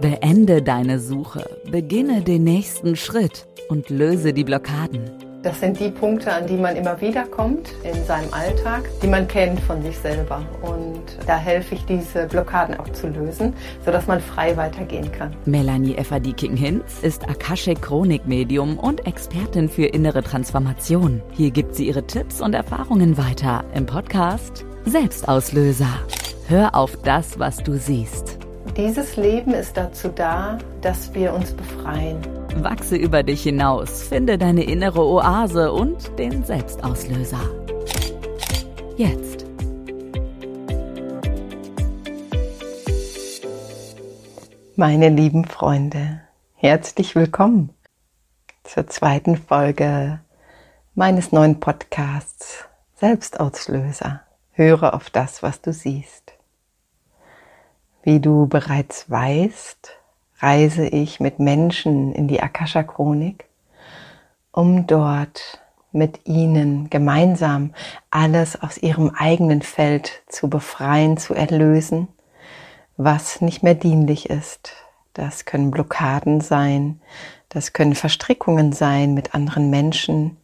Beende deine Suche, beginne den nächsten Schritt und löse die Blockaden. Das sind die Punkte, an die man immer wieder kommt in seinem Alltag, die man kennt von sich selber. Und da helfe ich, diese Blockaden auch zu lösen, sodass man frei weitergehen kann. Melanie Efferdiking-Hinz ist Akashic Chronik-Medium und Expertin für innere Transformation. Hier gibt sie ihre Tipps und Erfahrungen weiter im Podcast Selbstauslöser. Hör auf das, was du siehst. Dieses Leben ist dazu da, dass wir uns befreien. Wachse über dich hinaus, finde deine innere Oase und den Selbstauslöser. Jetzt. Meine lieben Freunde, herzlich willkommen zur zweiten Folge meines neuen Podcasts Selbstauslöser. Höre auf das, was du siehst. Wie du bereits weißt, reise ich mit Menschen in die Akasha Chronik, um dort mit ihnen gemeinsam alles aus ihrem eigenen Feld zu befreien, zu erlösen, was nicht mehr dienlich ist. Das können Blockaden sein, das können Verstrickungen sein mit anderen Menschen,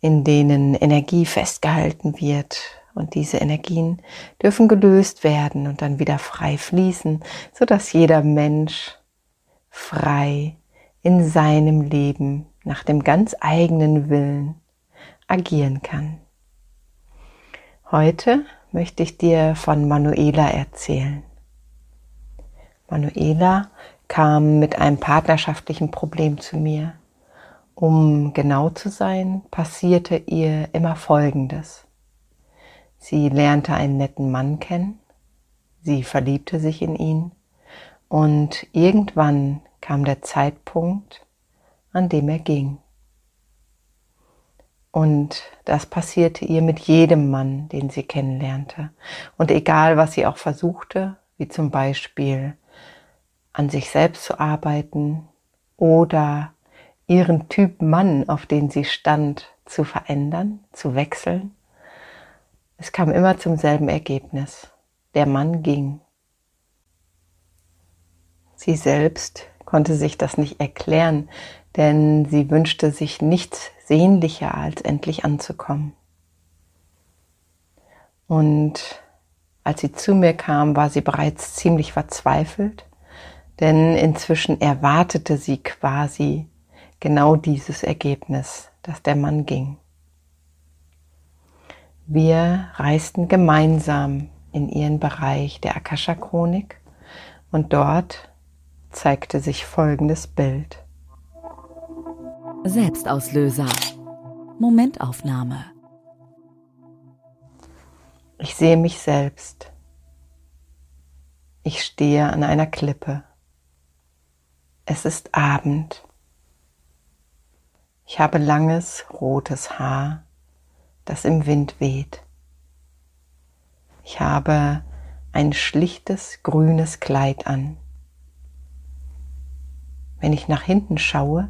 in denen Energie festgehalten wird, und diese Energien dürfen gelöst werden und dann wieder frei fließen, so dass jeder Mensch frei in seinem Leben nach dem ganz eigenen Willen agieren kann. Heute möchte ich dir von Manuela erzählen. Manuela kam mit einem partnerschaftlichen Problem zu mir. Um genau zu sein, passierte ihr immer Folgendes. Sie lernte einen netten Mann kennen, sie verliebte sich in ihn und irgendwann kam der Zeitpunkt, an dem er ging. Und das passierte ihr mit jedem Mann, den sie kennenlernte. Und egal, was sie auch versuchte, wie zum Beispiel an sich selbst zu arbeiten oder ihren Typ Mann, auf den sie stand, zu verändern, zu wechseln, es kam immer zum selben Ergebnis. Der Mann ging. Sie selbst konnte sich das nicht erklären, denn sie wünschte sich nichts sehnlicher, als endlich anzukommen. Und als sie zu mir kam, war sie bereits ziemlich verzweifelt, denn inzwischen erwartete sie quasi genau dieses Ergebnis, dass der Mann ging. Wir reisten gemeinsam in ihren Bereich der Akasha-Chronik und dort zeigte sich folgendes Bild. Selbstauslöser. Momentaufnahme. Ich sehe mich selbst. Ich stehe an einer Klippe. Es ist Abend. Ich habe langes rotes Haar das im Wind weht. Ich habe ein schlichtes grünes Kleid an. Wenn ich nach hinten schaue,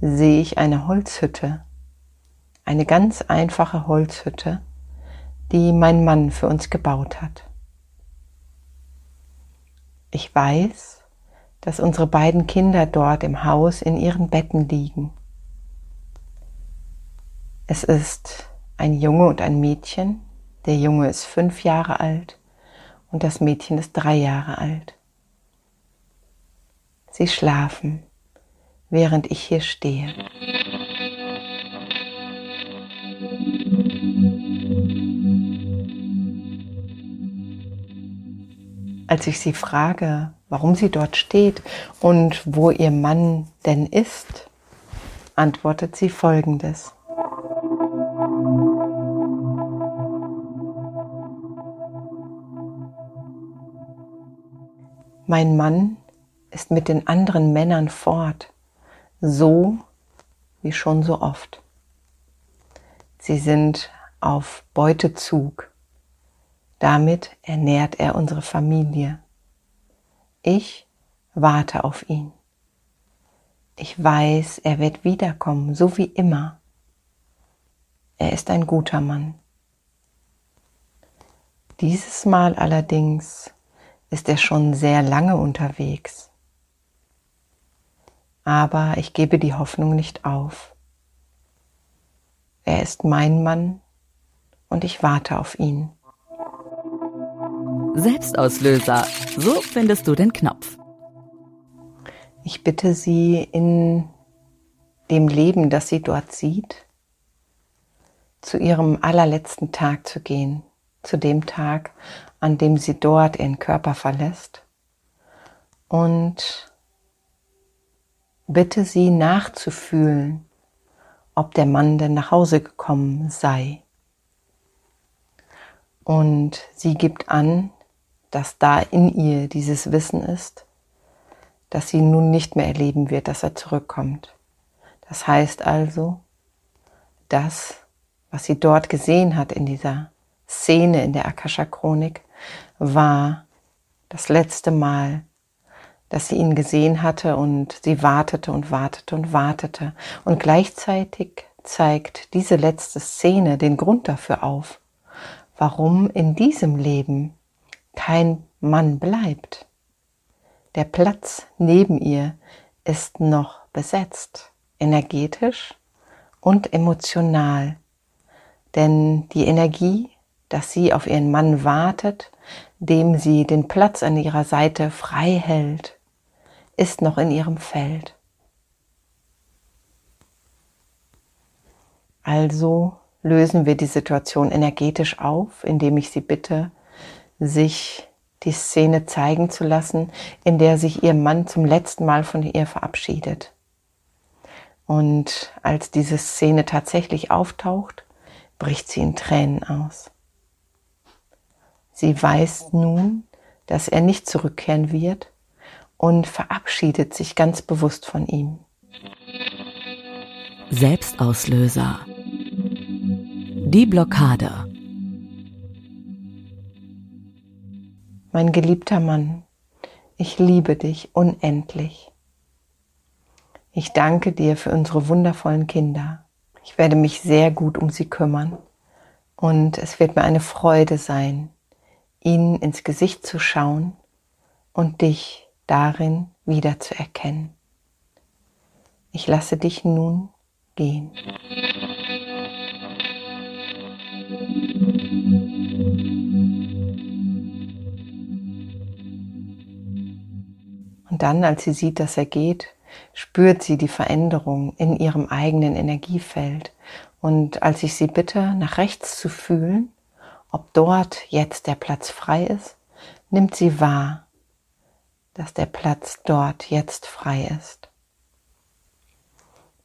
sehe ich eine Holzhütte, eine ganz einfache Holzhütte, die mein Mann für uns gebaut hat. Ich weiß, dass unsere beiden Kinder dort im Haus in ihren Betten liegen. Es ist ein Junge und ein Mädchen. Der Junge ist fünf Jahre alt und das Mädchen ist drei Jahre alt. Sie schlafen, während ich hier stehe. Als ich sie frage, warum sie dort steht und wo ihr Mann denn ist, antwortet sie folgendes. Mein Mann ist mit den anderen Männern fort, so wie schon so oft. Sie sind auf Beutezug. Damit ernährt er unsere Familie. Ich warte auf ihn. Ich weiß, er wird wiederkommen, so wie immer. Er ist ein guter Mann. Dieses Mal allerdings ist er schon sehr lange unterwegs. Aber ich gebe die Hoffnung nicht auf. Er ist mein Mann und ich warte auf ihn. Selbstauslöser. So findest du den Knopf. Ich bitte Sie in dem Leben, das sie dort sieht, zu ihrem allerletzten Tag zu gehen, zu dem Tag, an dem sie dort ihren Körper verlässt und bitte sie nachzufühlen, ob der Mann denn nach Hause gekommen sei. Und sie gibt an, dass da in ihr dieses Wissen ist, dass sie nun nicht mehr erleben wird, dass er zurückkommt. Das heißt also, das, was sie dort gesehen hat in dieser Szene in der Akasha-Chronik, war das letzte Mal, dass sie ihn gesehen hatte und sie wartete und wartete und wartete. Und gleichzeitig zeigt diese letzte Szene den Grund dafür auf, warum in diesem Leben kein Mann bleibt. Der Platz neben ihr ist noch besetzt energetisch und emotional. Denn die Energie, dass sie auf ihren Mann wartet, dem sie den Platz an ihrer Seite frei hält, ist noch in ihrem Feld. Also lösen wir die Situation energetisch auf, indem ich sie bitte, sich die Szene zeigen zu lassen, in der sich ihr Mann zum letzten Mal von ihr verabschiedet. Und als diese Szene tatsächlich auftaucht, bricht sie in Tränen aus. Sie weiß nun, dass er nicht zurückkehren wird und verabschiedet sich ganz bewusst von ihm. Selbstauslöser. Die Blockade. Mein geliebter Mann, ich liebe dich unendlich. Ich danke dir für unsere wundervollen Kinder. Ich werde mich sehr gut um sie kümmern und es wird mir eine Freude sein, ihnen ins Gesicht zu schauen und dich darin wiederzuerkennen. Ich lasse dich nun gehen. Und dann, als sie sieht, dass er geht, spürt sie die Veränderung in ihrem eigenen Energiefeld. Und als ich sie bitte, nach rechts zu fühlen, ob dort jetzt der Platz frei ist, nimmt sie wahr, dass der Platz dort jetzt frei ist.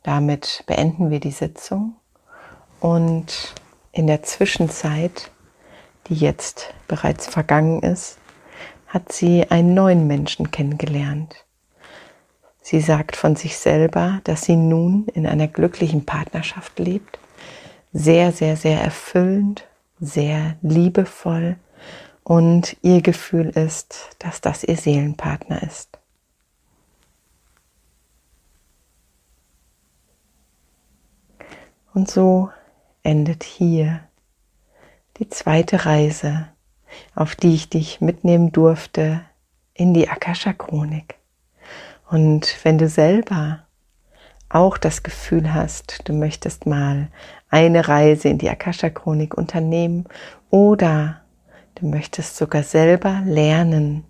Damit beenden wir die Sitzung und in der Zwischenzeit, die jetzt bereits vergangen ist, hat sie einen neuen Menschen kennengelernt. Sie sagt von sich selber, dass sie nun in einer glücklichen Partnerschaft lebt, sehr, sehr, sehr erfüllend, sehr liebevoll und ihr Gefühl ist, dass das ihr Seelenpartner ist. Und so endet hier die zweite Reise, auf die ich dich mitnehmen durfte in die Akasha Chronik. Und wenn du selber auch das Gefühl hast, du möchtest mal eine Reise in die Akasha-Chronik unternehmen oder du möchtest sogar selber lernen,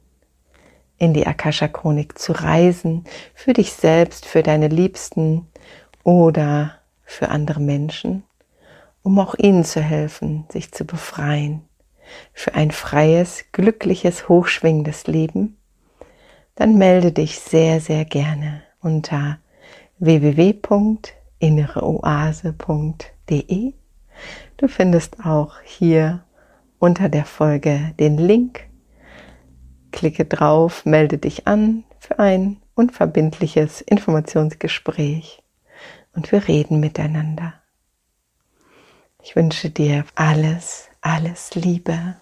in die Akasha-Chronik zu reisen, für dich selbst, für deine Liebsten oder für andere Menschen, um auch ihnen zu helfen, sich zu befreien, für ein freies, glückliches, hochschwingendes Leben, dann melde dich sehr, sehr gerne unter www.innereoase.de. Du findest auch hier unter der Folge den Link. Klicke drauf, melde dich an für ein unverbindliches Informationsgespräch und wir reden miteinander. Ich wünsche dir alles, alles Liebe.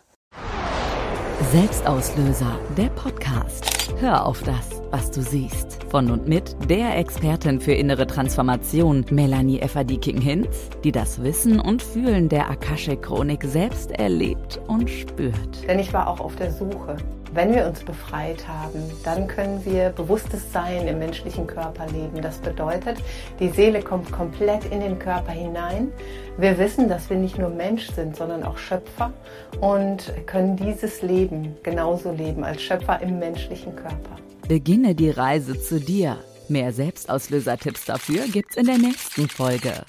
Selbstauslöser, der Podcast. Hör auf das, was du siehst. Von und mit der Expertin für innere Transformation, Melanie Efferdiking-Hinz, die das Wissen und Fühlen der Akashe-Chronik selbst erlebt und spürt. Denn ich war auch auf der Suche Wenn wir uns befreit haben, dann können wir bewusstes Sein im menschlichen Körper leben. Das bedeutet, die Seele kommt komplett in den Körper hinein. Wir wissen, dass wir nicht nur Mensch sind, sondern auch Schöpfer und können dieses Leben genauso leben als Schöpfer im menschlichen Körper. Beginne die Reise zu dir. Mehr Selbstauslöser-Tipps dafür gibt's in der nächsten Folge.